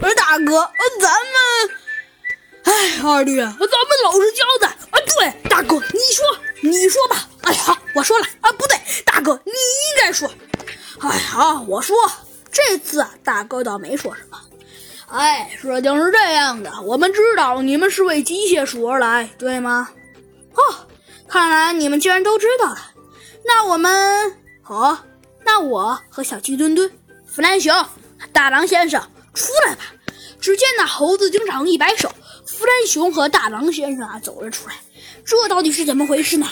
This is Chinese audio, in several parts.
呃，大哥，呃，咱们，哎，二弟，咱们老实交代啊。对，大哥，你说，你说吧。哎，好，我说了啊。不对，大哥，你应该说。哎，好，我说。这次啊，大哥倒没说什么。哎，事情是这样的，我们知道你们是为机械鼠而来，对吗？哦，看来你们既然都知道了，那我们，好，那我和小鸡墩墩、弗兰熊、大狼先生出来吧。只见那猴子警长一摆手，弗兰熊和大狼先生啊走了出来。这到底是怎么回事呢？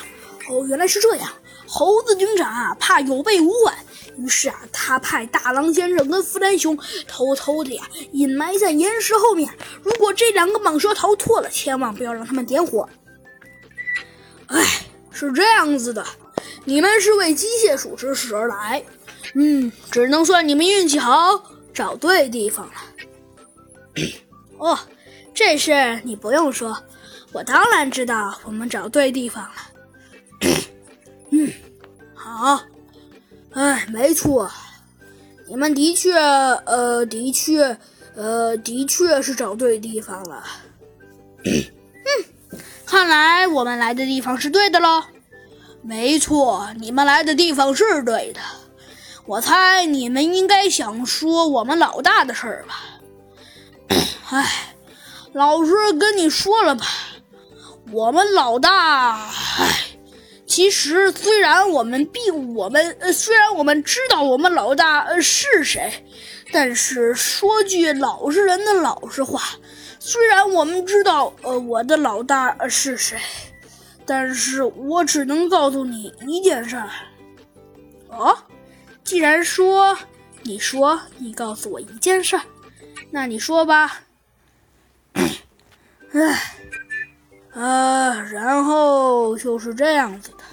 哦，原来是这样，猴子警长啊怕有备无患。于是啊，他派大狼先生跟弗兰熊偷偷的呀隐埋在岩石后面。如果这两个蟒蛇逃脱了，千万不要让他们点火。哎，是这样子的，你们是为机械鼠之事而来，嗯，只能算你们运气好，找对地方了。哦，这事你不用说，我当然知道，我们找对地方了。嗯，好。哎，没错，你们的确，呃，的确，呃，的确是找对地方了。嗯，看来我们来的地方是对的喽。没错，你们来的地方是对的。我猜你们应该想说我们老大的事儿吧？哎，老实跟你说了吧，我们老大，哎。其实，虽然我们并我们呃，虽然我们知道我们老大呃是谁，但是说句老实人的老实话，虽然我们知道呃我的老大是谁，但是我只能告诉你一件事儿。哦，既然说你说你告诉我一件事儿，那你说吧。唉。呃，然后就是这样子的。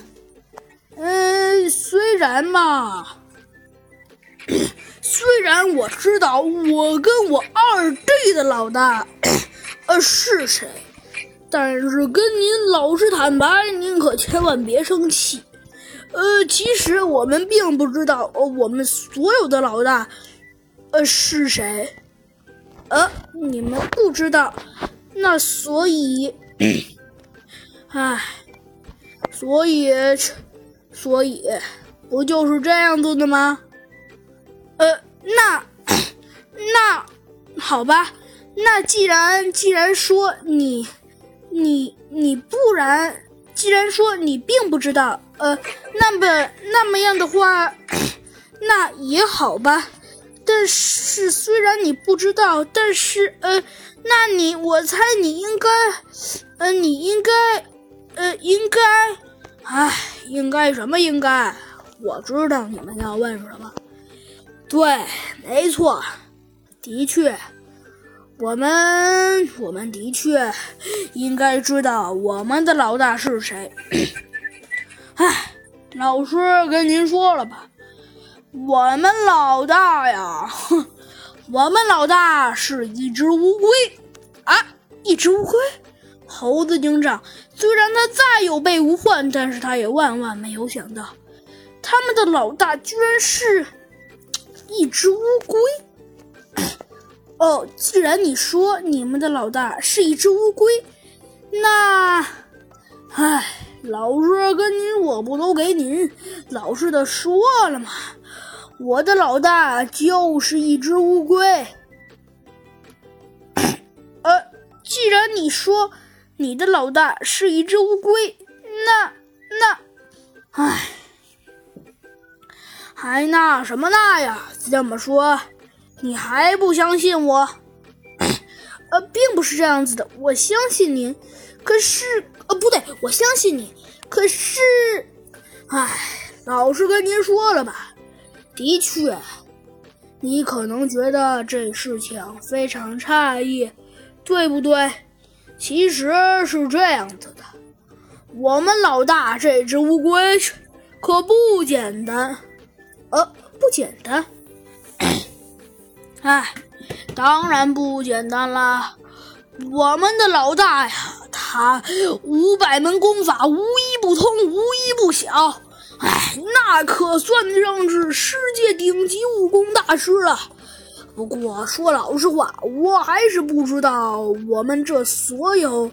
嗯，虽然嘛，虽然我知道我跟我二弟的老大 呃是谁，但是跟您老实坦白，您可千万别生气。呃，其实我们并不知道呃我们所有的老大呃是谁。呃，你们不知道，那所以。唉，所以，所以，不就是这样子的吗？呃，那，那，好吧，那既然既然说你，你你不然，既然说你并不知道，呃，那么那么样的话，那也好吧。但是虽然你不知道，但是呃，那你我猜你应该，呃，你应该。呃，应该，唉，应该什么应该？我知道你们要问什么。对，没错，的确，我们我们的确应该知道我们的老大是谁。唉，老师跟您说了吧，我们老大呀，哼，我们老大是一只乌龟啊，一只乌龟。猴子警长虽然他再有备无患，但是他也万万没有想到，他们的老大居然是一只乌龟。哦，既然你说你们的老大是一只乌龟，那，唉，老师跟您我不都给您老实的说了吗？我的老大就是一只乌龟。呃，既然你说。你的老大是一只乌龟，那那，唉，还那什么那呀？这么说，你还不相信我？呃，并不是这样子的，我相信您。可是，呃，不对，我相信你。可是，唉，老实跟您说了吧，的确，你可能觉得这事情非常诧异，对不对？其实是这样子的，我们老大这只乌龟可不简单，呃，不简单。哎，当然不简单啦！我们的老大呀，他五百门功法无一不通，无一不晓。哎，那可算得上是世界顶级武功大师了。不过说老实话，我还是不知道我们这所有，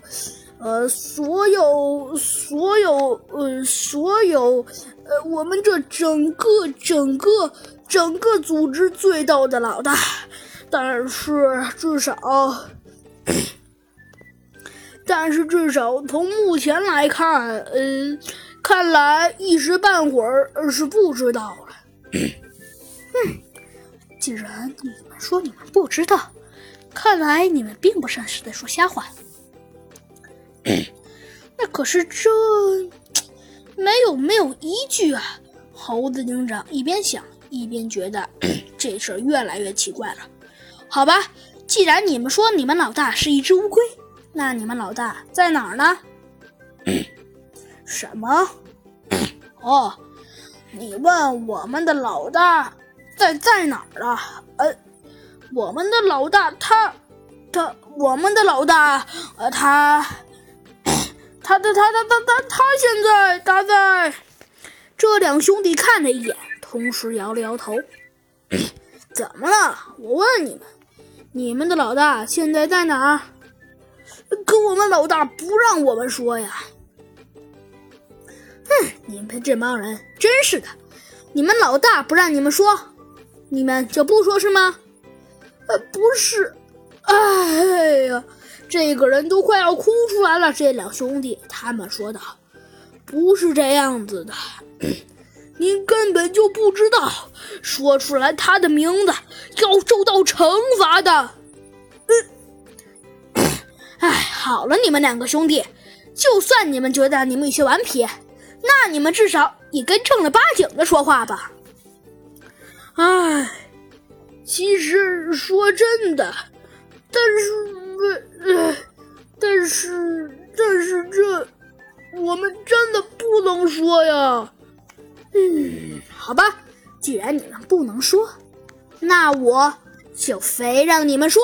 呃，所有，所有，呃，所有，呃，我们这整个、整个、整个组织最逗的老大。但是至少，但是至少从目前来看，呃，看来一时半会儿是不知道了。嗯，既然你们说你们不知道，看来你们并不像是在说瞎话。那可是这没有没有依据啊！猴子警长一边想一边觉得 这事儿越来越奇怪了。好吧，既然你们说你们老大是一只乌龟，那你们老大在哪儿呢？什么？哦，你问我们的老大在在哪儿啊？呃，我们的老大他他我们的老大呃他 他的他他他他他现在他在。这两兄弟看了一眼，同时摇了摇头。怎么了？我问你们，你们的老大现在在哪儿？可我们老大不让我们说呀。哼，你们这帮人真是的！你们老大不让你们说，你们就不说是吗？呃，不是，哎呀，这个人都快要哭出来了。这两兄弟他们说道：“不是这样子的，您根本就不知道，说出来他的名字要受到惩罚的。”嗯，好了，你们两个兄弟，就算你们觉得你们有些顽皮。那你们至少也跟正儿八经的说话吧。唉，其实说真的，但是，呃，但是，但是这我们真的不能说呀。嗯，好吧，既然你们不能说，那我就非让你们说。